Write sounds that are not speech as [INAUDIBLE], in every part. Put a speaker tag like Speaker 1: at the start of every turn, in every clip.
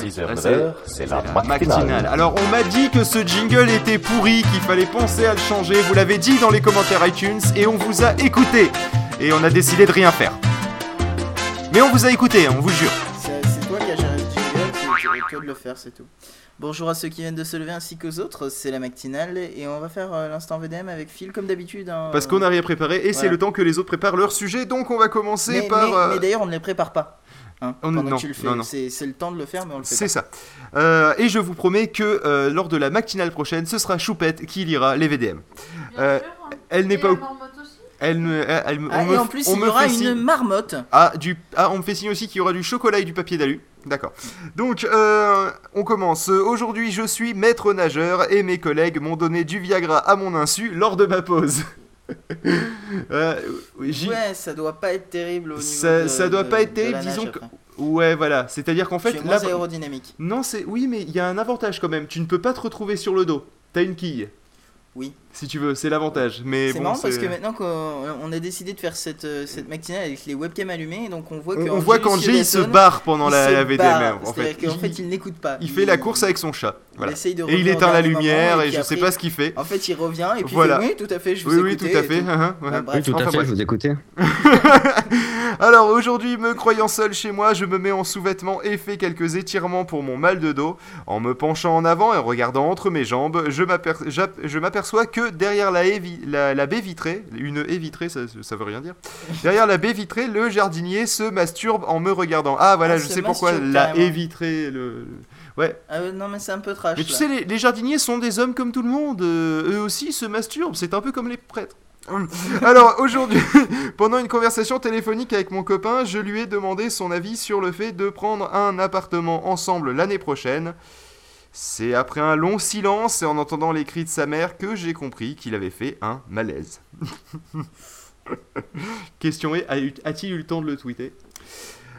Speaker 1: 6h,
Speaker 2: Ouais,
Speaker 1: 9h, c'est la
Speaker 2: la
Speaker 1: matinale.
Speaker 2: Alors on m'a dit que ce jingle était pourri, qu'il fallait penser à le changer. Vous l'avez dit dans les commentaires iTunes et on vous a écouté. Et on a décidé de rien faire. Mais on vous a écouté, on vous jure.
Speaker 3: C'est toi qui as géré ce jingle, c'est toi de le faire, c'est tout. Bonjour à ceux qui viennent de se lever ainsi qu'aux autres, c'est la matinale et on va faire euh, l'instant VDM avec Phil comme d'habitude. hein.
Speaker 2: Parce qu'on n'a rien préparé et c'est le temps que les autres préparent leur sujet. Donc on va commencer
Speaker 3: Mais,
Speaker 2: par.
Speaker 3: mais-
Speaker 2: euh,
Speaker 3: mais d'ailleurs, on ne les prépare pas. Hein,
Speaker 2: On-
Speaker 3: pendant
Speaker 2: non,
Speaker 3: que tu le fais.
Speaker 2: non, non.
Speaker 3: C'est c'est le temps de le faire, mais on le fait
Speaker 2: C'est
Speaker 3: pas.
Speaker 2: ça. Euh, et je vous promets que euh, lors de la matinale prochaine, ce sera Choupette qui lira les VDM. Euh, elle n'est pas au- Elle me, elle- elle me-
Speaker 3: Ah,
Speaker 2: on
Speaker 3: et
Speaker 2: me-
Speaker 3: en plus,
Speaker 2: on
Speaker 3: il y aura
Speaker 2: fait
Speaker 3: une
Speaker 2: signe-
Speaker 3: marmotte.
Speaker 2: Ah, du... ah, on me fait signe aussi qu'il y aura du chocolat et du papier d'alu. D'accord. Donc, euh, on commence. Aujourd'hui, je suis maître nageur et mes collègues m'ont donné du Viagra à mon insu lors de ma pause. [LAUGHS] Euh,
Speaker 3: Ouais, ça doit pas être terrible au niveau
Speaker 2: Ça-
Speaker 3: de-
Speaker 2: ça doit
Speaker 3: de-
Speaker 2: pas être terrible,
Speaker 3: nage
Speaker 2: disons que-. Ouais, voilà. C'est-à-dire qu'en
Speaker 3: Tu
Speaker 2: fait,
Speaker 3: es moins
Speaker 2: là.
Speaker 3: aérodynamique.
Speaker 2: Non, c'est. Oui, mais il y a un avantage quand même. Tu ne peux pas te retrouver sur le dos. T'as une quille.
Speaker 3: Oui.
Speaker 2: Si tu veux, c'est l'avantage. Mais
Speaker 3: C'est
Speaker 2: bon,
Speaker 3: marrant parce que maintenant qu'on on a décidé de faire cette, euh, cette matinale avec les webcams allumées, donc on voit que
Speaker 2: on, on voit qu'Angé il se barre pendant
Speaker 3: il
Speaker 2: la, la
Speaker 3: barre.
Speaker 2: En fait,
Speaker 3: qu'en fait, il n'écoute pas.
Speaker 2: il fait la course avec son chat. Voilà.
Speaker 3: essaye de
Speaker 2: Et il éteint la lumière et je sais
Speaker 3: après,
Speaker 2: pas ce qu'il fait.
Speaker 3: En fait, il revient et puis
Speaker 2: Voilà.
Speaker 3: il fait oui, tout à fait, je vous
Speaker 2: Oui, oui,
Speaker 3: écoutais
Speaker 2: tout à fait.
Speaker 3: tout.
Speaker 2: hein, ouais.
Speaker 3: Bah, bref.
Speaker 4: Oui, tout
Speaker 2: Enfin,
Speaker 4: à fait,
Speaker 2: bref.
Speaker 4: je vous écoutais. [LAUGHS]
Speaker 2: Alors aujourd'hui, me croyant seul chez moi, je me mets en sous-vêtements et fais quelques étirements pour mon mal de dos. En me penchant en avant et en regardant entre mes jambes, je m'aperçois que derrière la, haie vi- la, la baie vitrée, une haie vitrée, ça, ça veut rien dire. Derrière la baie vitrée, le jardinier se masturbe en me regardant. Ah voilà,
Speaker 3: Ah,
Speaker 2: je sais pourquoi la haie vitrée, le... Ouais,
Speaker 3: Ah, euh, non, mais c'est un peu trash.
Speaker 2: mais tu
Speaker 3: là.
Speaker 2: sais, les, les jardiniers sont des hommes comme tout le monde. euh, eux aussi se masturbent. C'est un peu comme les prêtres. [LAUGHS] Alors aujourd'hui, [LAUGHS] pendant une conversation téléphonique avec mon copain, je lui ai demandé son avis sur le fait de prendre un appartement ensemble l'année prochaine. C'est après un long silence et en entendant les cris de sa mère que j'ai compris qu'il avait fait un malaise. [LAUGHS] Question est, a-t-il eu le temps de le tweeter?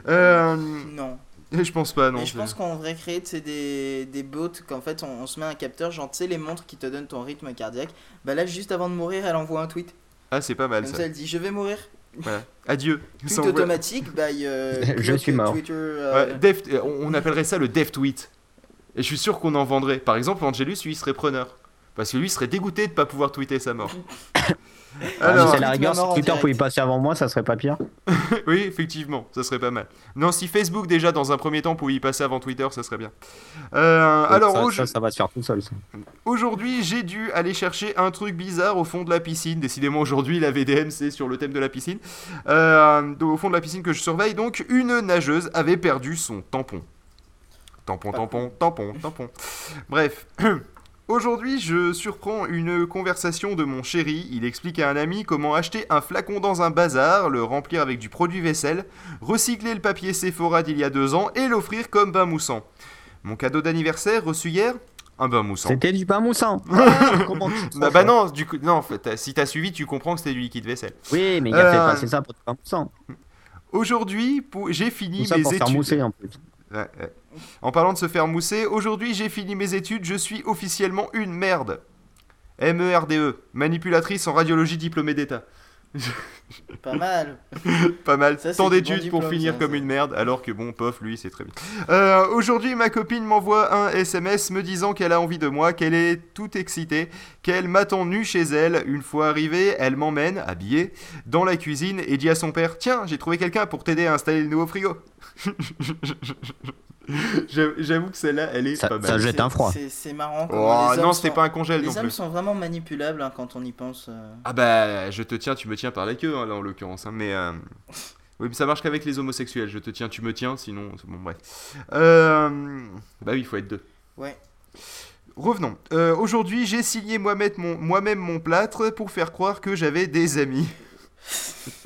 Speaker 2: Euh,
Speaker 3: Non.
Speaker 2: Je pense pas, non.
Speaker 3: Mais je pense qu'on devrait créer des, des bots qu'en fait on, on se met un capteur, genre tu sais les montres qui te donnent ton rythme cardiaque. Bah là, juste avant de mourir, elle envoie un tweet.
Speaker 2: Ah, c'est pas mal
Speaker 3: Comme
Speaker 2: ça.
Speaker 3: ça, elle dit je vais mourir.
Speaker 2: Voilà. Adieu. [LAUGHS]
Speaker 3: Tweet automatique, bah euh, [LAUGHS]
Speaker 4: Je suis mort.
Speaker 3: Twitter, euh,
Speaker 2: Ouais, dev- on on appellerait ça le dev tweet. Et je suis sûr qu'on en vendrait. Par exemple, Angelus, lui, il serait preneur. Parce que lui, il serait dégoûté de pas pouvoir tweeter sa mort. [COUGHS]
Speaker 4: Ah,
Speaker 2: Alors,
Speaker 4: la rigueur, si Twitter pouvait y passer avant moi, ça serait pas pire. [LAUGHS]
Speaker 2: oui, effectivement, ça serait pas mal. Non, si Facebook, déjà, dans un premier temps, pouvait y passer avant Twitter, ça serait bien. Euh, alors,
Speaker 4: ça,
Speaker 2: au-
Speaker 4: ça, ça va se faire tout seul. ça.
Speaker 2: aujourd'hui, j'ai dû aller chercher un truc bizarre au fond de la piscine. Décidément, aujourd'hui, la VDM, c'est sur le thème de la piscine. Euh, au fond de la piscine que je surveille, donc, une nageuse avait perdu son tampon. Tampon, tampon, tampon, tampon. Bref. [CLEARS THROAT] Aujourd'hui, je surprends une conversation de mon chéri. Il explique à un ami comment acheter un flacon dans un bazar, le remplir avec du produit vaisselle, recycler le papier Sephora d'il y a deux ans et l'offrir comme bain moussant. Mon cadeau d'anniversaire reçu hier Un bain moussant.
Speaker 4: C'était du pain moussant. [LAUGHS] Ah,
Speaker 2: Bah, bah non, du coup, non, en fait, si t'as suivi, tu comprends que c'était du liquide vaisselle.
Speaker 4: Oui, mais il a fait
Speaker 2: Euh,
Speaker 4: passer ça pour du pain moussant.
Speaker 2: Aujourd'hui, pour- j'ai fini
Speaker 4: Tout ça
Speaker 2: mes
Speaker 4: pour faire
Speaker 2: études.
Speaker 4: mousser en plus.
Speaker 2: Ouais, ouais. En parlant de se faire mousser, aujourd'hui j'ai fini mes études, je suis officiellement une merde. M-E-R-D-E, E, manipulatrice en radiologie diplômée d'État. [LAUGHS]
Speaker 3: Pas mal. [LAUGHS]
Speaker 2: Pas mal.
Speaker 3: Ça,
Speaker 2: Tant d'études
Speaker 3: bon
Speaker 2: pour
Speaker 3: diplôme,
Speaker 2: finir
Speaker 3: ça,
Speaker 2: comme
Speaker 3: ça.
Speaker 2: une merde, alors que bon, pof, lui, c'est très bien. Euh, Aujourd'hui, ma copine m'envoie un SMS me disant qu'elle a envie de moi, qu'elle est toute excitée, qu'elle m'attend nu chez elle. Une fois arrivée, elle m'emmène, habillée, dans la cuisine et dit à son père Tiens, j'ai trouvé quelqu'un pour t'aider à installer le nouveau frigo. [LAUGHS] [LAUGHS] J'avoue que celle-là, elle est
Speaker 4: Ça-
Speaker 2: pas mal.
Speaker 4: ça jette un froid.
Speaker 3: C'est marrant.
Speaker 2: Oh,
Speaker 3: les
Speaker 2: non,
Speaker 3: hommes
Speaker 2: c'était pas un congèle non
Speaker 3: Les hommes
Speaker 2: plus.
Speaker 3: sont vraiment manipulables hein, quand on y pense. euh.
Speaker 2: Ah bah, je te tiens, tu me tiens par la queue, hein, là, en l'occurrence. hein, mais euh, [LAUGHS] oui, mais ça marche qu'avec les homosexuels. Je te tiens, tu me tiens, sinon, bon, bref. Euh, Bah oui, il faut être deux.
Speaker 3: Ouais.
Speaker 2: Revenons. Euh, Aujourd'hui, j'ai signé moi-même mon, plâtre pour faire croire que j'avais des amis. [LAUGHS]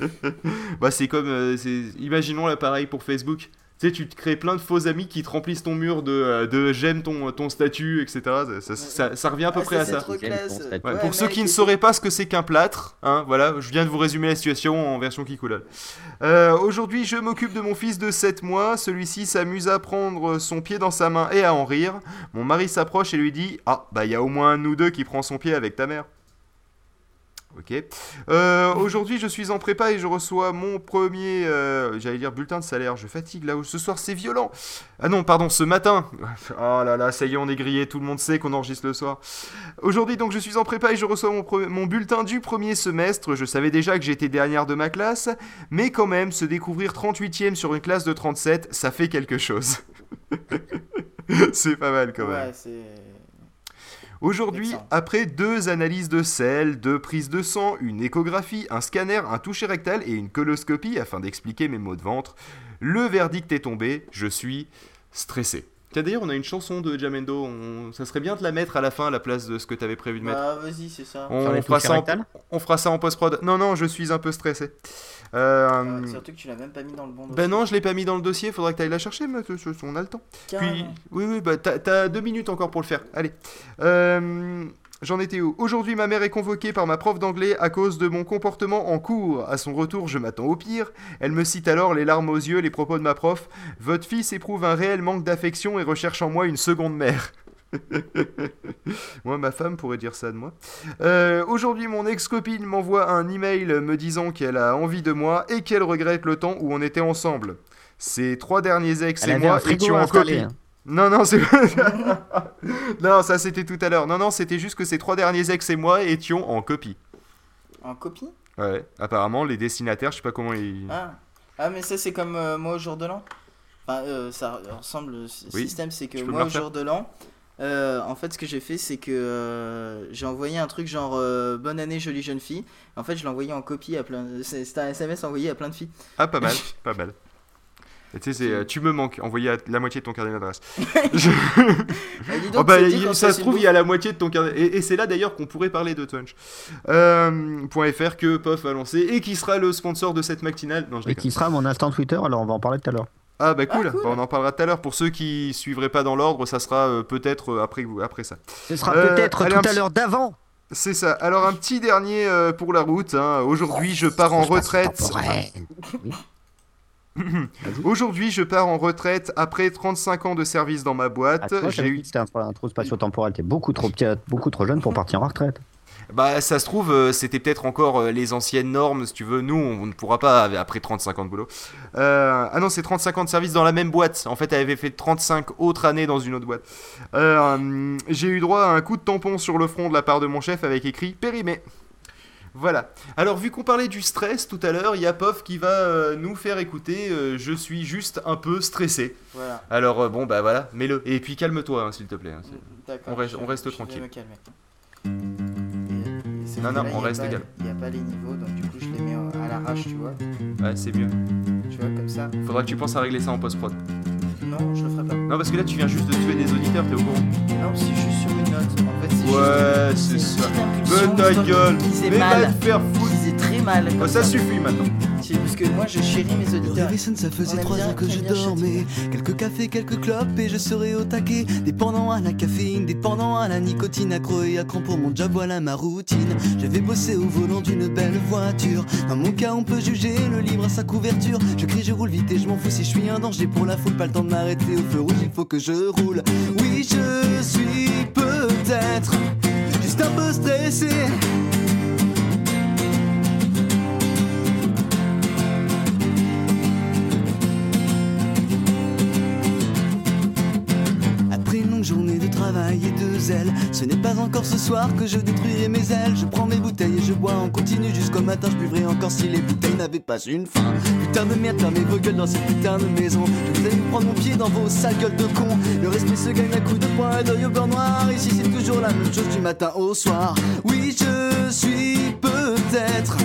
Speaker 2: bah c'est comme, euh, imaginons l'appareil pour Facebook. Tu sais, tu te crées plein de faux amis qui te remplissent ton mur de, euh, de j'aime ton, ton statut, etc. Ça, ça- ça- ça revient à peu
Speaker 3: Ah,
Speaker 2: près à ça. Ouais,
Speaker 3: Ouais,
Speaker 2: pour ceux qui ne sauraient pas ce que c'est qu'un plâtre, hein, voilà, je viens de vous résumer la situation en version Kikoulal. Euh, Aujourd'hui, je m'occupe de mon fils de 7 mois. Celui-ci s'amuse à prendre son pied dans sa main et à en rire. Mon mari s'approche et lui dit Ah, bah, il y a au moins un de nous deux qui prend son pied avec ta mère. Ok. Euh, Aujourd'hui, je suis en prépa et je reçois mon premier, euh, j'allais dire bulletin de salaire. Je fatigue là. Ce soir, c'est violent. Ah non, pardon, ce matin. [LAUGHS] Oh là là, ça y est, on est grillé. Tout le monde sait qu'on enregistre le soir. Aujourd'hui, donc, je suis en prépa et je reçois mon, bulletin du premier semestre. Je savais déjà que j'étais dernière de ma classe, mais quand même, se découvrir 38e sur une classe de 37, ça fait quelque chose. [LAUGHS] c'est pas mal quand même.
Speaker 3: Ouais.
Speaker 2: Aujourd'hui, après deux analyses de sel, deux prises de sang, une échographie, un scanner, un toucher rectal et une coloscopie afin d'expliquer mes maux de ventre, le verdict est tombé, je suis stressé. Tiens, d'ailleurs, on a une chanson de Jamendo, on- ça serait bien de la mettre à la fin à la place de ce que tu avais prévu de mettre.
Speaker 3: Bah, vas-y, c'est ça.
Speaker 2: On, fera ça en,
Speaker 4: rectales
Speaker 2: on fera ça en post-prod. Non, non, je suis un peu stressé. Euh,
Speaker 3: Ouais, surtout que tu l'as même pas mis dans le bon dossier.
Speaker 2: ben non, je l'ai pas mis dans le dossier, faudra que tu ailles la chercher, mais on a le temps. Puis, oui, oui, bah, t'as, t'as deux minutes encore pour le faire. Allez. Euh, j'en étais où Aujourd'hui, ma mère est convoquée par ma prof d'anglais à cause de mon comportement en cours. À son retour, je m'attends au pire. Elle me cite alors, les larmes aux yeux, les propos de ma prof. Votre fils éprouve un réel manque d'affection et recherche en moi une seconde mère. [LAUGHS] moi, ma femme pourrait dire ça de moi. Euh, Aujourd'hui, mon ex-copine m'envoie un email me disant qu'elle a envie de moi et qu'elle regrette le temps où on était ensemble. Ces trois derniers ex
Speaker 4: Elle
Speaker 2: et moi étions en copie.
Speaker 4: hein.
Speaker 2: Non, non, c'est. non, ça c'était tout à l'heure. Non, non, c'était juste que ces trois derniers ex et moi étions en copie.
Speaker 3: En copie?
Speaker 2: Ouais, apparemment, les destinataires, je sais pas comment ils.
Speaker 3: ah. ah, mais ça, c'est comme euh, moi au jour de l'an? Enfin, euh, ça ressemble.
Speaker 2: Oui.
Speaker 3: système, c'est que moi au jour de l'an. euh, en fait, ce que j'ai fait, c'est que euh, j'ai envoyé un truc genre euh, Bonne année, jolie jeune fille. En fait, je l'ai envoyé en copie à plein. c'est- C'était un SMS envoyé à plein de filles.
Speaker 2: Ah, pas mal, [LAUGHS] pas mal. Et Tu sais, c'est euh, tu me manques, envoyé à la moitié de ton carnet d'adresse. [LAUGHS] Je- [LAUGHS]
Speaker 3: Ah, donc,
Speaker 2: Oh, bah, il- ça se trouve, il y a la moitié de ton carnet. Et, et c'est là d'ailleurs qu'on pourrait parler de Twunch. Euh, .fr que POF a lancé et qui sera le sponsor de cette matinale. Non, je
Speaker 4: Et qui sera mon instant Twitter, alors on va en parler tout à l'heure.
Speaker 2: Ah bah cool,
Speaker 3: Ah, cool.
Speaker 2: Bah, on en parlera tout à l'heure. Pour ceux qui suivraient pas dans l'ordre, ça sera euh, peut-être euh, après, après ça.
Speaker 4: Ce sera
Speaker 2: Euh,
Speaker 4: peut-être tout à l'heure d'avant.
Speaker 2: C'est ça. Alors un petit dernier euh, pour la route. hein. Aujourd'hui, je pars en retraite. [LAUGHS] Aujourd'hui, je pars en retraite après 35 ans de service dans ma boîte.
Speaker 4: Ah,
Speaker 2: J'ai eu
Speaker 4: c'était un, un trou spatio-temporel. T'es beaucoup trop, petit- beaucoup trop jeune pour partir en retraite.
Speaker 2: Bah, ça se trouve, euh, c'était peut-être encore euh, les anciennes normes, si tu veux. Nous, on ne pourra pas après 35 ans de boulot. Euh, ah non, c'est 35 ans de service dans la même boîte. En fait, elle avait fait 35 autres années dans une autre boîte. Euh, hum, J'ai eu droit à un coup de tampon sur le front de la part de mon chef avec écrit périmé. Voilà. Alors, vu qu'on parlait du stress tout à l'heure, il y a Pof qui va euh, nous faire écouter euh, Je suis juste un peu stressé.
Speaker 3: Voilà.
Speaker 2: Alors, euh, bon, bah voilà, mets-le. Et puis calme-toi, hein, s'il te plaît. hein.
Speaker 3: D'accord.
Speaker 2: On reste-
Speaker 3: je-
Speaker 2: on reste
Speaker 3: je vais
Speaker 2: tranquille.
Speaker 3: me calmer. Et- et ce
Speaker 2: Non, non, on
Speaker 3: il y a
Speaker 2: reste
Speaker 3: pas-
Speaker 2: égal.
Speaker 3: Il n'y a pas les niveaux, donc du coup, je les mets euh, à l'arrache, tu vois.
Speaker 2: Ouais, c'est mieux.
Speaker 3: Tu vois, comme ça.
Speaker 2: Faudra que tu penses à régler ça en post-prod.
Speaker 3: Non, je le ferai pas.
Speaker 2: Non, parce que là, tu viens juste de tuer des auditeurs, t'es au courant.
Speaker 3: Non, c'est juste sur une note. En fait, c'est
Speaker 2: Ouais,
Speaker 3: juste.
Speaker 2: c'est
Speaker 3: une
Speaker 2: ça.
Speaker 3: petite
Speaker 2: ta gueule Mais va
Speaker 3: mal.
Speaker 2: te faire foutre
Speaker 3: Diviser très mal. comme
Speaker 2: Bah, Ça suffit maintenant
Speaker 3: C'est Parce que moi, je chéris mes auditeurs.
Speaker 1: sonne, ça faisait trois heures que je dormais. Quelques cafés, quelques clopes et je serais au taquet. Dépendant à la caféine, dépendant à la nicotine, accro et accro pour mon job, voilà ma routine. Je vais bosser au volant d'une belle voiture. Dans mon cas, on peut juger le livre à sa couverture. Je crie, je roule vite et je m'en fous si je suis un danger pour la foule. Pas le temps de m'arrêter au feu rouge, il faut que je roule. Oui, je suis peut-être un peu stressé. Après une longue journée de travail et de zèle, ce n'est pas encore ce soir que je détruirai mes ailes. Je prends mes bouteilles et je bois en continu jusqu'au matin. Je buvrai encore si les bouteilles n'avaient pas une fin. Putain de merde, fermez vos gueules dans cette putain de maison. Vous allez prendre mon pied dans vos sales gueules de con. Le respect se gagne à coups de poing et d'œil au beurre noir. Ici c'est toujours la même chose du matin au soir. Oui, je suis peut-être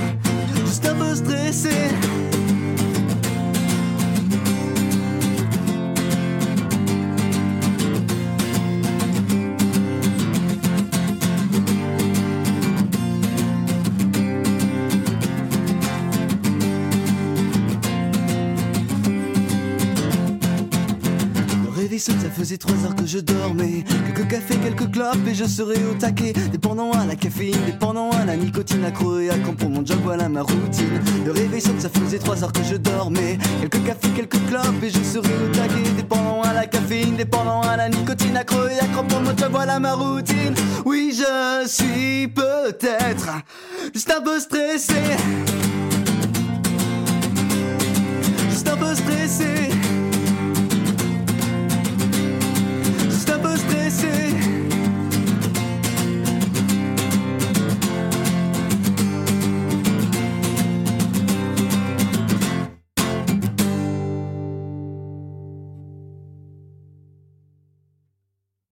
Speaker 1: juste un peu stressé. Ça faisait trois heures que je dormais. Quelques cafés, quelques clopes et je serais au taquet. Dépendant à la caféine, dépendant à la nicotine, accro et à quand pour mon job, voilà ma routine. Le réveil ça faisait trois heures que je dormais. Quelques cafés, quelques clopes et je serais au taquet. Dépendant à la caféine, dépendant à la nicotine, accro et à quand pour mon job, voilà ma routine. Oui, je suis peut-être juste un peu stressé. Juste un peu stressé.